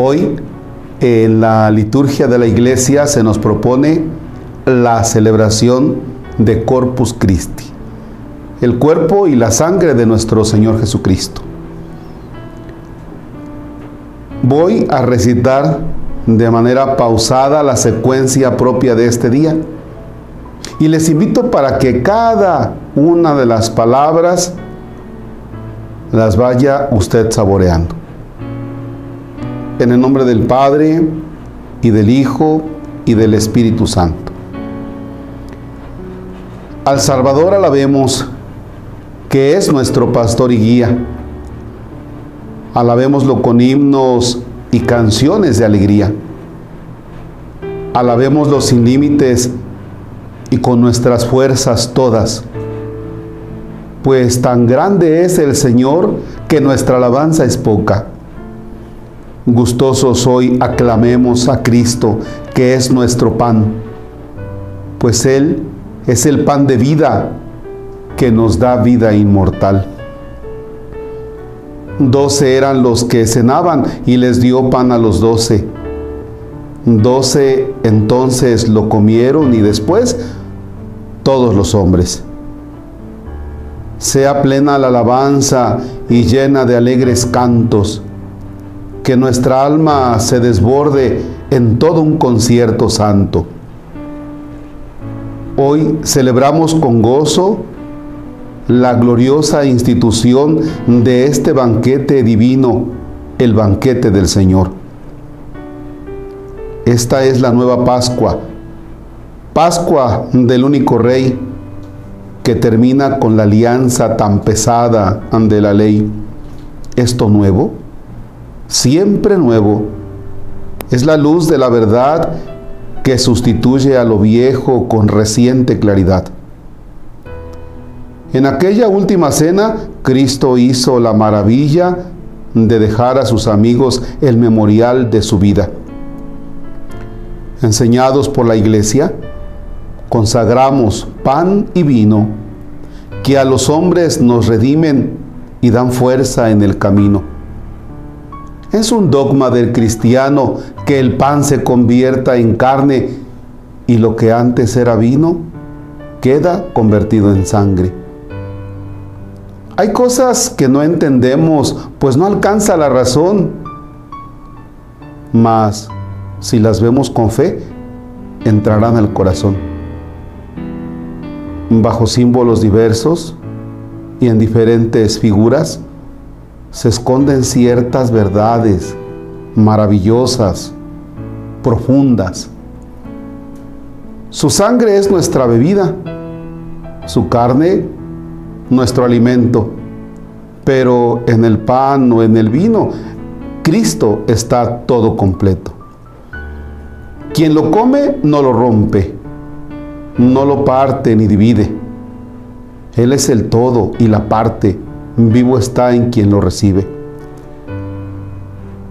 Hoy en la liturgia de la iglesia se nos propone la celebración de Corpus Christi, el cuerpo y la sangre de nuestro Señor Jesucristo. Voy a recitar de manera pausada la secuencia propia de este día y les invito para que cada una de las palabras las vaya usted saboreando. En el nombre del Padre y del Hijo y del Espíritu Santo. Al Salvador alabemos, que es nuestro pastor y guía. Alabémoslo con himnos y canciones de alegría. Alabémoslo sin límites y con nuestras fuerzas todas. Pues tan grande es el Señor que nuestra alabanza es poca. Gustosos hoy aclamemos a Cristo, que es nuestro pan, pues Él es el pan de vida que nos da vida inmortal. Doce eran los que cenaban y les dio pan a los doce. Doce entonces lo comieron y después todos los hombres. Sea plena la alabanza y llena de alegres cantos, que nuestra alma se desborde en todo un concierto santo. Hoy celebramos con gozo la gloriosa institución de este banquete divino, el banquete del Señor. Esta es la nueva Pascua, Pascua del único Rey, que termina con la alianza tan pesada ante la ley. Esto nuevo, siempre nuevo, es la luz de la verdad que sustituye a lo viejo con reciente claridad. En aquella última cena, Cristo hizo la maravilla de dejar a sus amigos el memorial de su vida. Enseñados por la iglesia, consagramos pan y vino que a los hombres nos redimen y dan fuerza en el camino. Es un dogma del cristiano que el pan se convierta en carne y lo que antes era vino queda convertido en sangre. Hay cosas que no entendemos, pues no alcanza la razón. Mas si las vemos con fe, entrarán al corazón. Bajo símbolos diversos y en diferentes figuras, se esconden ciertas verdades maravillosas, profundas. Su sangre es nuestra bebida, su carne nuestro alimento, pero en el pan o en el vino, Cristo está todo completo. Quien lo come no lo rompe, no lo parte ni divide. Él es el todo y la parte vivo está en quien lo recibe.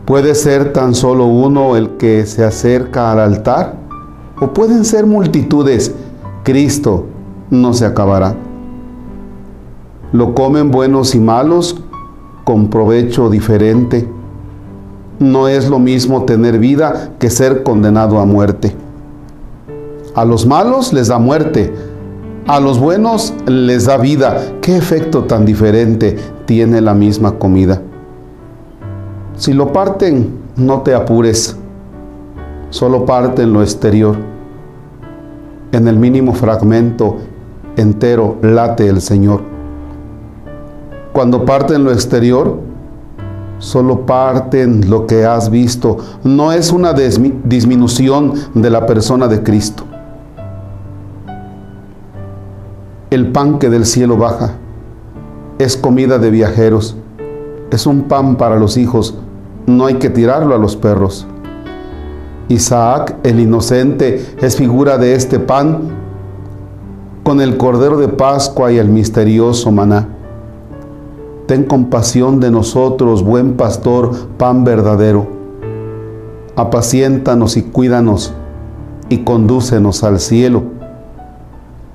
Puede ser tan solo uno el que se acerca al altar o pueden ser multitudes. Cristo no se acabará. Lo comen buenos y malos con provecho diferente. No es lo mismo tener vida que ser condenado a muerte. A los malos les da muerte, a los buenos les da vida. ¿Qué efecto tan diferente tiene la misma comida? Si lo parten, no te apures. Solo parten lo exterior. En el mínimo fragmento entero late el Señor. Cuando parten lo exterior, solo parten lo que has visto. No es una disminución de la persona de Cristo. El pan que del cielo baja es comida de viajeros, es un pan para los hijos, no hay que tirarlo a los perros. Isaac, el inocente, es figura de este pan con el cordero de Pascua y el misterioso maná. Ten compasión de nosotros, buen pastor, pan verdadero. Apaciéntanos y cuídanos y condúcenos al cielo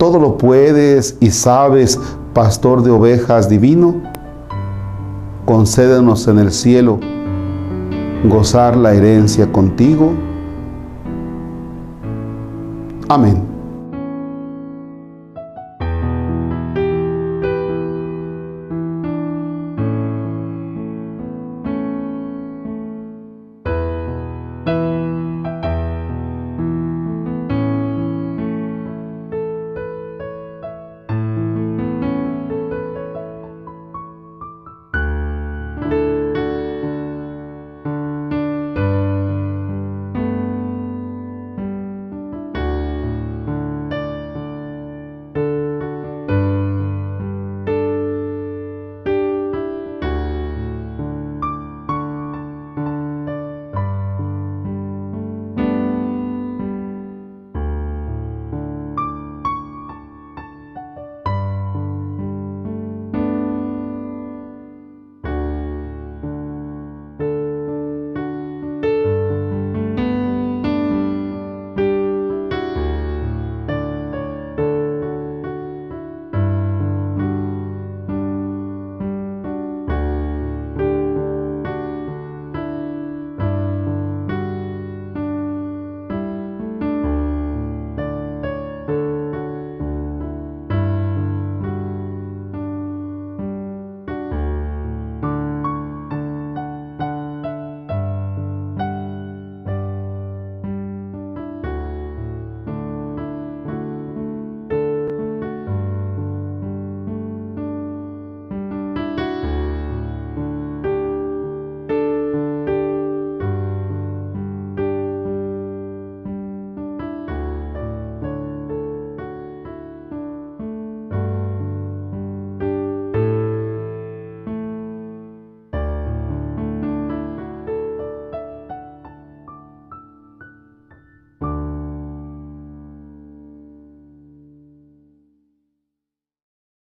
todo lo puedes y sabes, pastor de ovejas divino, concédenos en el cielo gozar la herencia contigo. Amén.